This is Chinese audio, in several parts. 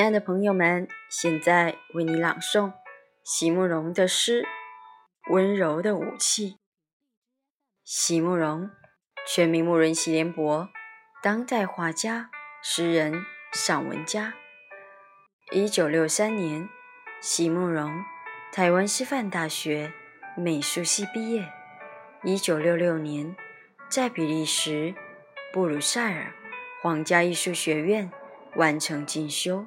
亲爱的朋友们，现在为你朗诵席慕容的诗《温柔的武器》。席慕容，全名慕人席联博，当代画家、诗人、散文家。一九六三年，席慕容台湾师范大学美术系毕业。一九六六年，在比利时布鲁塞尔皇家艺术学院完成进修，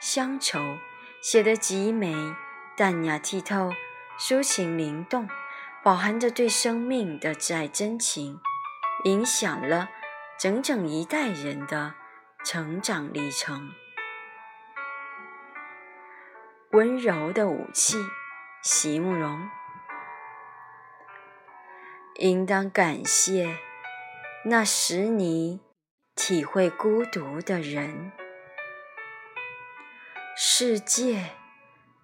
乡愁，写得极美、淡雅剔透，抒情灵动，饱含着对生命的挚爱真情，影响了整整一代人的成长历程。温柔的武器，席慕容。应当感谢那使你体会孤独的人。世界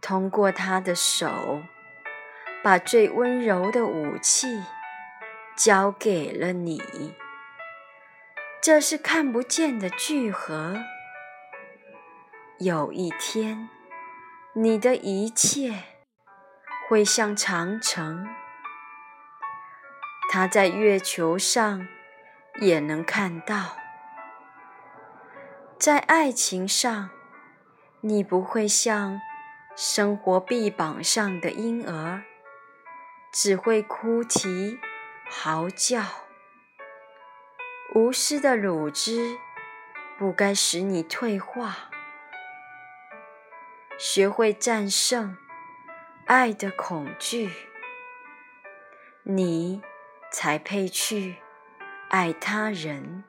通过他的手，把最温柔的武器交给了你。这是看不见的聚合。有一天。你的一切会像长城，它在月球上也能看到。在爱情上，你不会像生活臂膀上的婴儿，只会哭啼、嚎叫。无私的乳汁不该使你退化。学会战胜爱的恐惧，你才配去爱他人。